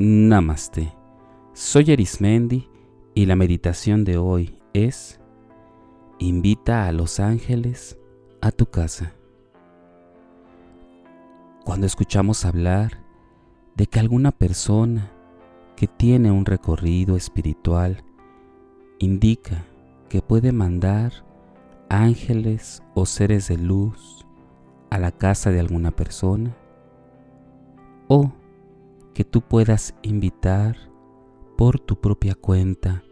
Namaste. Soy Erismendi y la meditación de hoy es Invita a los ángeles a tu casa. Cuando escuchamos hablar de que alguna persona que tiene un recorrido espiritual indica que puede mandar ángeles o seres de luz a la casa de alguna persona, o que tú puedas invitar por tu propia cuenta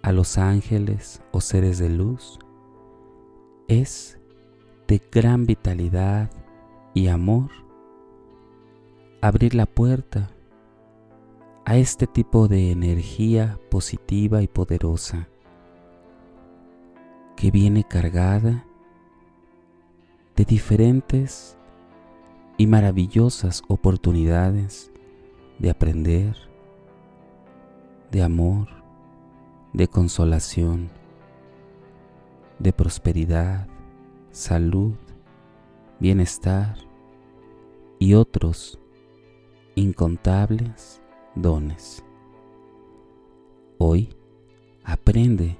a los ángeles o seres de luz, es de gran vitalidad y amor abrir la puerta a este tipo de energía positiva y poderosa que viene cargada de diferentes y maravillosas oportunidades de aprender, de amor, de consolación, de prosperidad, salud, bienestar y otros incontables dones. Hoy aprende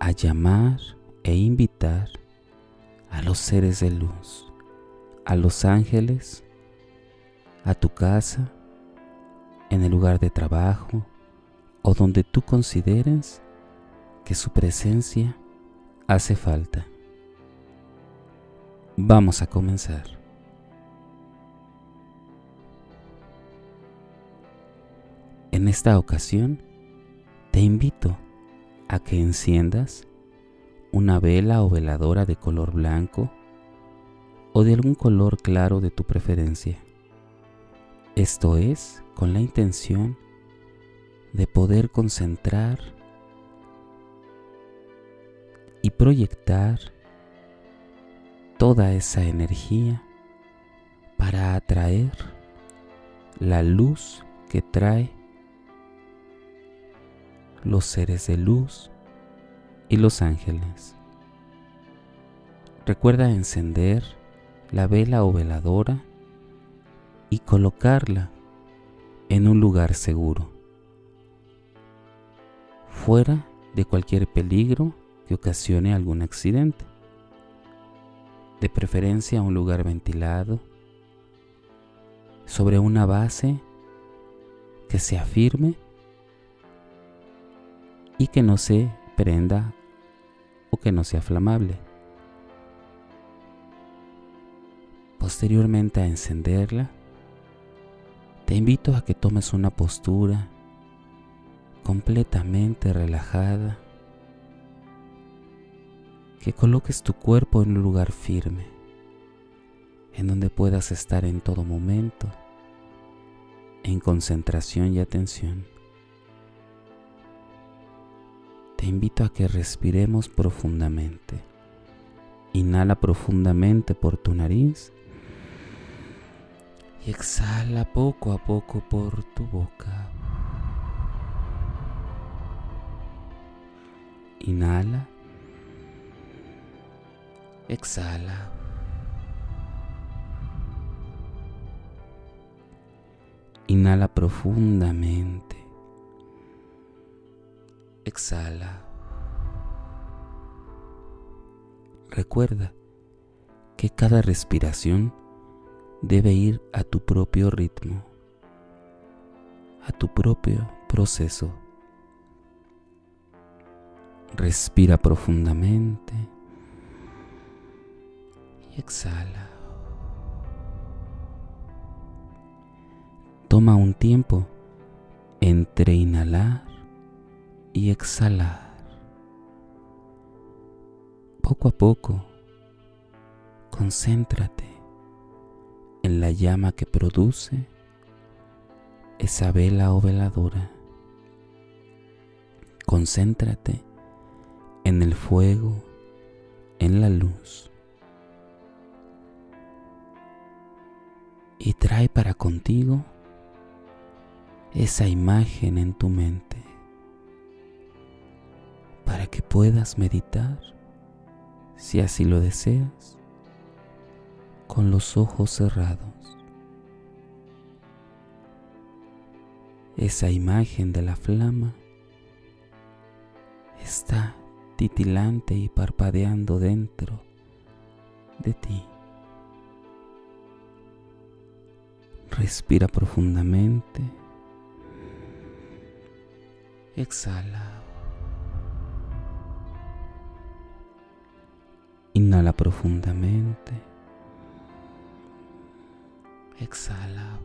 a llamar e invitar a los seres de luz, a los ángeles, a tu casa, en el lugar de trabajo o donde tú consideres que su presencia hace falta. Vamos a comenzar. En esta ocasión, te invito a que enciendas una vela o veladora de color blanco o de algún color claro de tu preferencia. Esto es con la intención de poder concentrar y proyectar toda esa energía para atraer la luz que trae los seres de luz y los ángeles. Recuerda encender la vela o veladora y colocarla en un lugar seguro, fuera de cualquier peligro que ocasione algún accidente. De preferencia un lugar ventilado, sobre una base que sea firme y que no se prenda o que no sea flamable. Posteriormente a encenderla, te invito a que tomes una postura completamente relajada, que coloques tu cuerpo en un lugar firme, en donde puedas estar en todo momento, en concentración y atención. Te invito a que respiremos profundamente. Inhala profundamente por tu nariz y exhala poco a poco por tu boca. Inhala. Exhala. Inhala profundamente. Exhala. Recuerda que cada respiración debe ir a tu propio ritmo, a tu propio proceso. Respira profundamente y exhala. Toma un tiempo entre inhalar y exhalar. Poco a poco, concéntrate en la llama que produce esa vela o veladora. Concéntrate en el fuego, en la luz. Y trae para contigo esa imagen en tu mente para que puedas meditar, si así lo deseas, con los ojos cerrados. esa imagen de la flama está titilante y parpadeando dentro de ti. Respira profundamente. Exhala. Inhala profundamente. Exhala.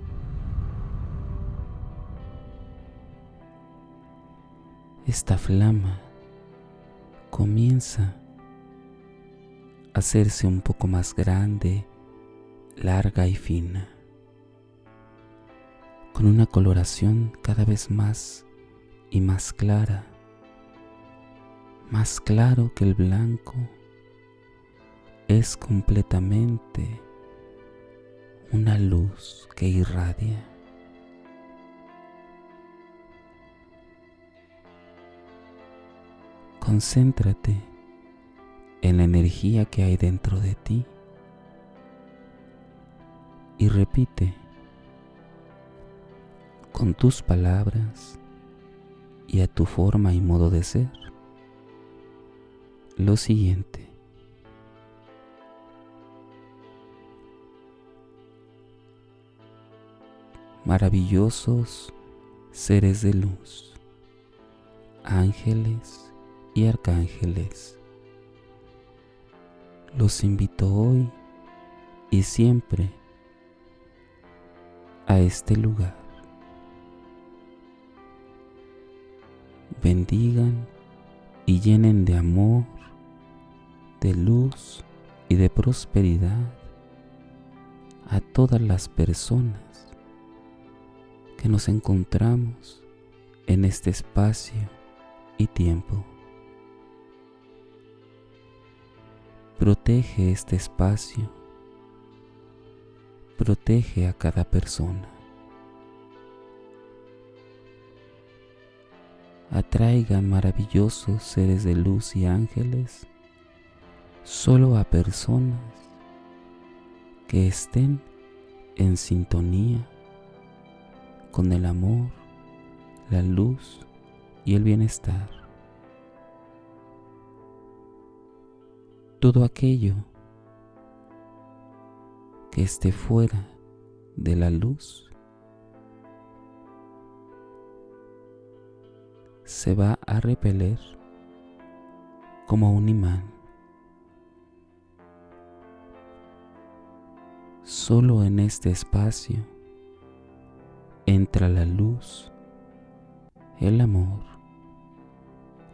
Esta flama comienza a hacerse un poco más grande, larga y fina con una coloración cada vez más y más clara, más claro que el blanco, es completamente una luz que irradia. Concéntrate en la energía que hay dentro de ti y repite con tus palabras y a tu forma y modo de ser. Lo siguiente. Maravillosos seres de luz, ángeles y arcángeles. Los invito hoy y siempre a este lugar bendigan y llenen de amor, de luz y de prosperidad a todas las personas que nos encontramos en este espacio y tiempo. Protege este espacio, protege a cada persona. atraigan maravillosos seres de luz y ángeles solo a personas que estén en sintonía con el amor, la luz y el bienestar. Todo aquello que esté fuera de la luz se va a repeler como un imán. Solo en este espacio entra la luz, el amor,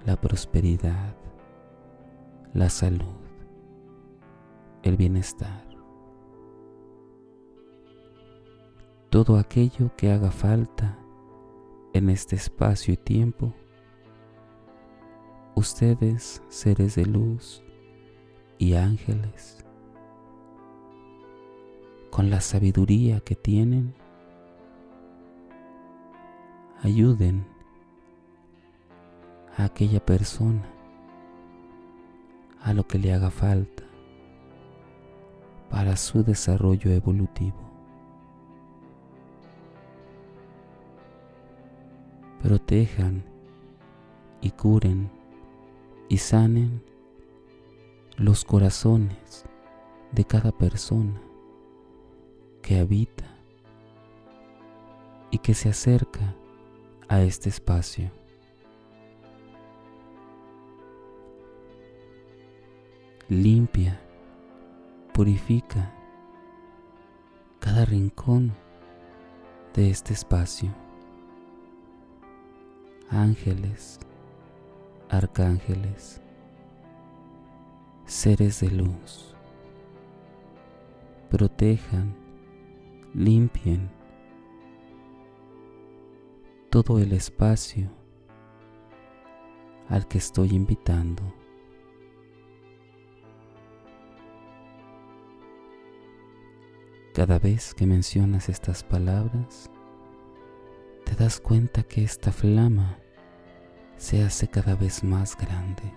la prosperidad, la salud, el bienestar. Todo aquello que haga falta en este espacio y tiempo ustedes, seres de luz y ángeles, con la sabiduría que tienen, ayuden a aquella persona a lo que le haga falta para su desarrollo evolutivo. Protejan y curen y sanen los corazones de cada persona que habita y que se acerca a este espacio. Limpia, purifica cada rincón de este espacio. Ángeles, arcángeles, seres de luz, protejan, limpien todo el espacio al que estoy invitando. Cada vez que mencionas estas palabras, te das cuenta que esta flama se hace cada vez más grande,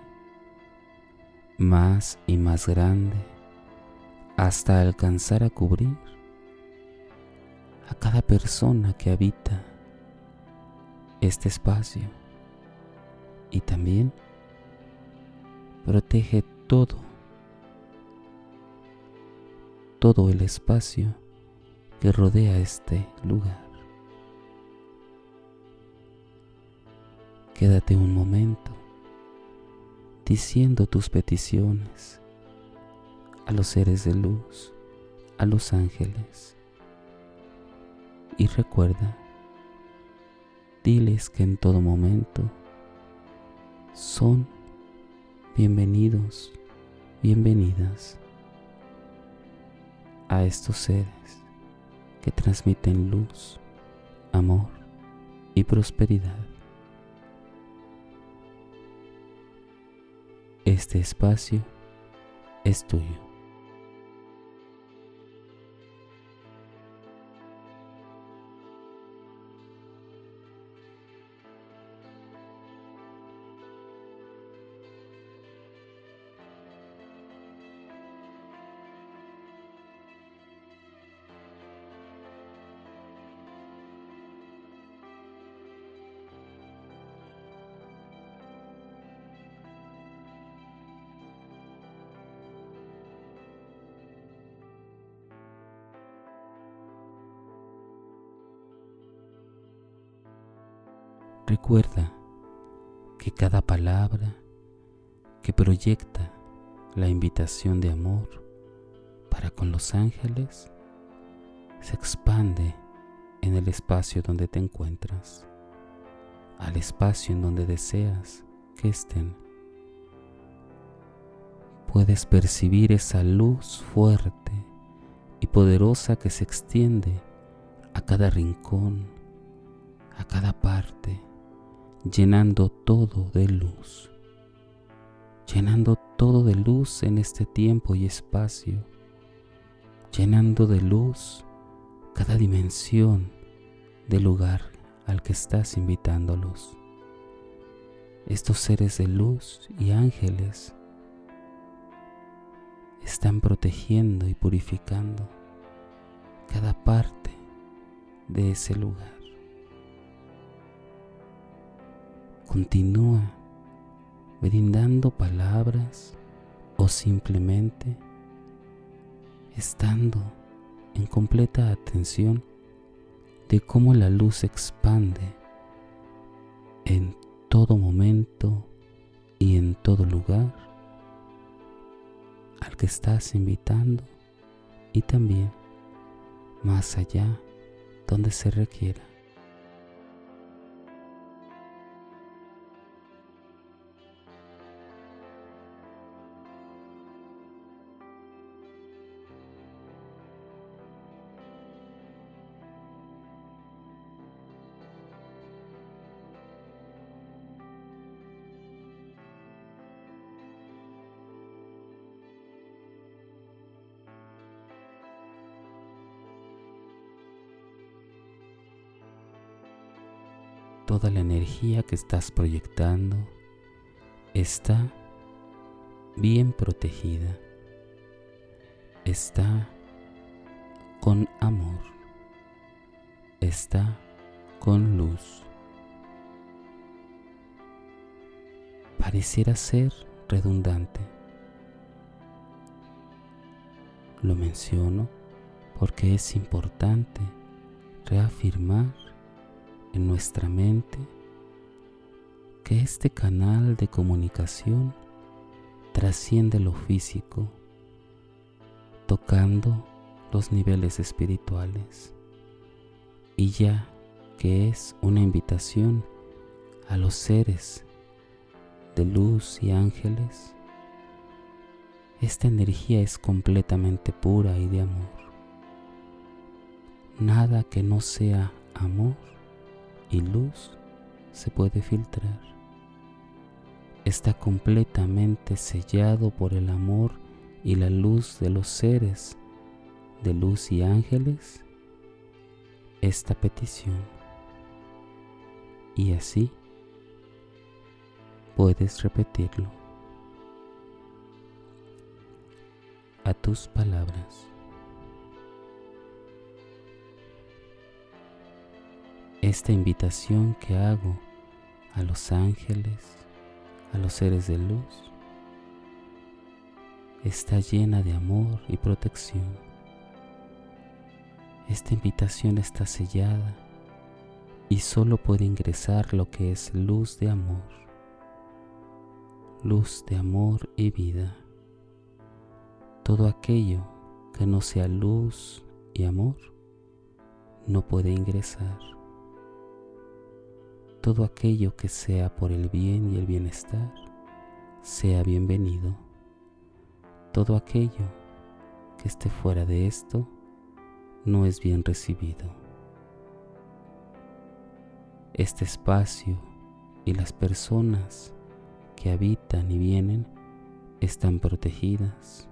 más y más grande, hasta alcanzar a cubrir a cada persona que habita este espacio y también protege todo, todo el espacio que rodea este lugar. Quédate un momento diciendo tus peticiones a los seres de luz, a los ángeles. Y recuerda, diles que en todo momento son bienvenidos, bienvenidas a estos seres que transmiten luz, amor y prosperidad. Este espacio es tuyo. Recuerda que cada palabra que proyecta la invitación de amor para con los ángeles se expande en el espacio donde te encuentras, al espacio en donde deseas que estén. Puedes percibir esa luz fuerte y poderosa que se extiende a cada rincón, a cada parte llenando todo de luz, llenando todo de luz en este tiempo y espacio, llenando de luz cada dimensión del lugar al que estás invitándolos. Estos seres de luz y ángeles están protegiendo y purificando cada parte de ese lugar. Continúa brindando palabras o simplemente estando en completa atención de cómo la luz expande en todo momento y en todo lugar al que estás invitando y también más allá donde se requiera. Toda la energía que estás proyectando está bien protegida, está con amor, está con luz. Pareciera ser redundante. Lo menciono porque es importante reafirmar nuestra mente que este canal de comunicación trasciende lo físico, tocando los niveles espirituales, y ya que es una invitación a los seres de luz y ángeles, esta energía es completamente pura y de amor. Nada que no sea amor y luz se puede filtrar. Está completamente sellado por el amor y la luz de los seres de luz y ángeles esta petición. Y así puedes repetirlo a tus palabras. Esta invitación que hago a los ángeles, a los seres de luz, está llena de amor y protección. Esta invitación está sellada y solo puede ingresar lo que es luz de amor, luz de amor y vida. Todo aquello que no sea luz y amor no puede ingresar. Todo aquello que sea por el bien y el bienestar sea bienvenido. Todo aquello que esté fuera de esto no es bien recibido. Este espacio y las personas que habitan y vienen están protegidas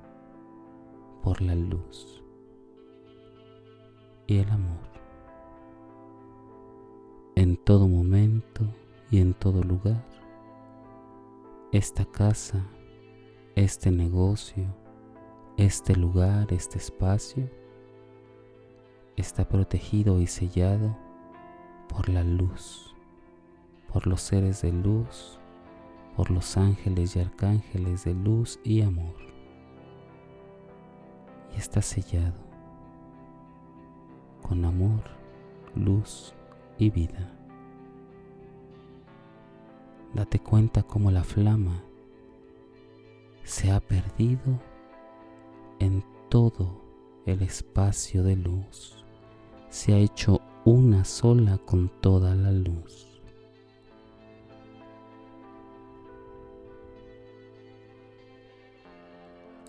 por la luz y el amor. En todo momento y en todo lugar, esta casa, este negocio, este lugar, este espacio, está protegido y sellado por la luz, por los seres de luz, por los ángeles y arcángeles de luz y amor. Y está sellado con amor, luz y vida. Date cuenta cómo la flama se ha perdido en todo el espacio de luz se ha hecho una sola con toda la luz.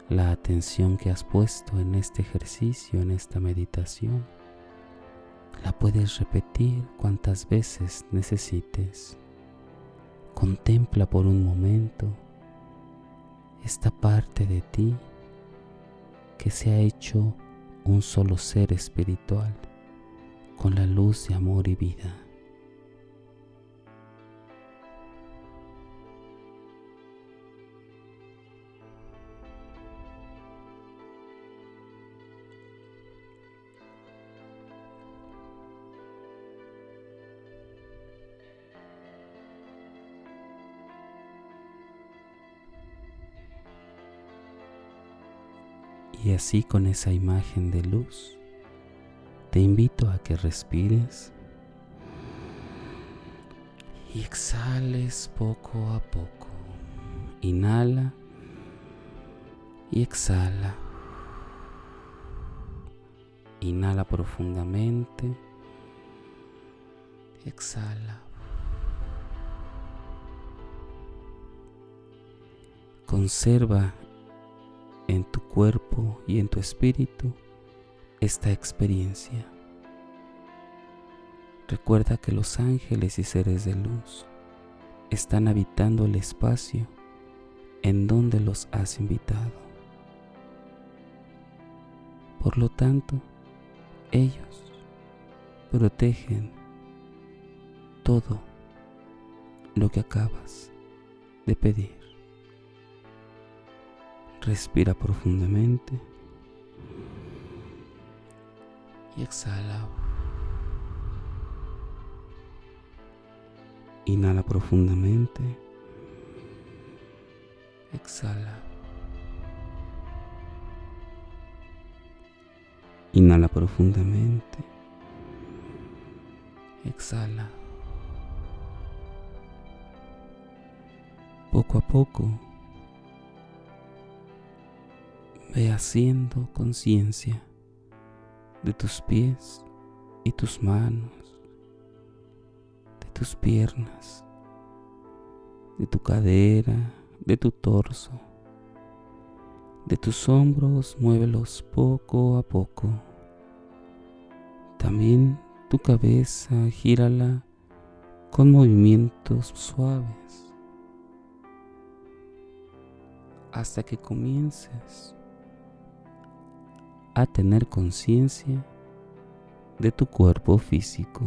La atención que has puesto en este ejercicio, en esta meditación, la puedes repetir cuantas veces necesites. Contempla por un momento esta parte de ti que se ha hecho un solo ser espiritual con la luz de amor y vida. Así con esa imagen de luz te invito a que respires y exhales poco a poco. Inhala y exhala. Inhala profundamente. Exhala. Conserva en tu cuerpo y en tu espíritu esta experiencia. Recuerda que los ángeles y seres de luz están habitando el espacio en donde los has invitado. Por lo tanto, ellos protegen todo lo que acabas de pedir. Respira profundamente y exhala. Inhala profundamente. Exhala. Inhala profundamente. Exhala. Poco a poco ve haciendo conciencia de tus pies y tus manos, de tus piernas, de tu cadera, de tu torso, de tus hombros, muévelos poco a poco. También tu cabeza, gírala con movimientos suaves hasta que comiences a tener conciencia de tu cuerpo físico.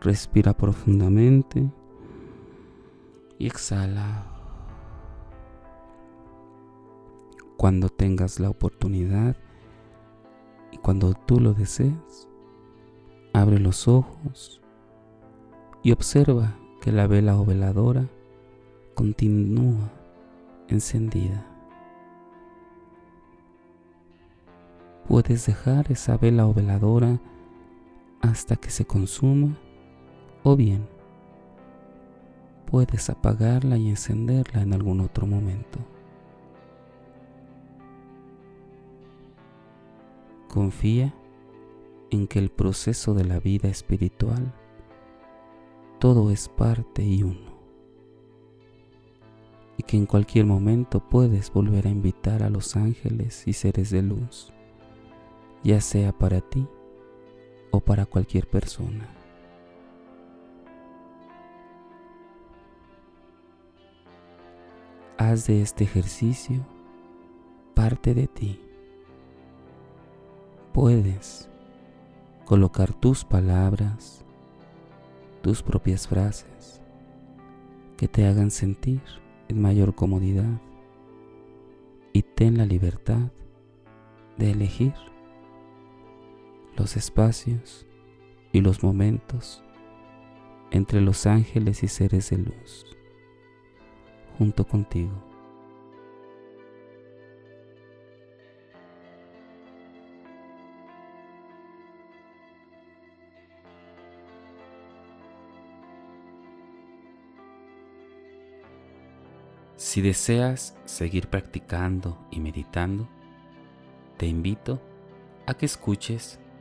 Respira profundamente y exhala. Cuando tengas la oportunidad y cuando tú lo desees, Abre los ojos y observa que la vela o veladora continúa encendida. Puedes dejar esa vela o veladora hasta que se consuma o bien puedes apagarla y encenderla en algún otro momento. Confía en que el proceso de la vida espiritual todo es parte y uno y que en cualquier momento puedes volver a invitar a los ángeles y seres de luz, ya sea para ti o para cualquier persona. Haz de este ejercicio parte de ti. Puedes colocar tus palabras, tus propias frases que te hagan sentir en mayor comodidad y ten la libertad de elegir los espacios y los momentos entre los ángeles y seres de luz junto contigo. Si deseas seguir practicando y meditando, te invito a que escuches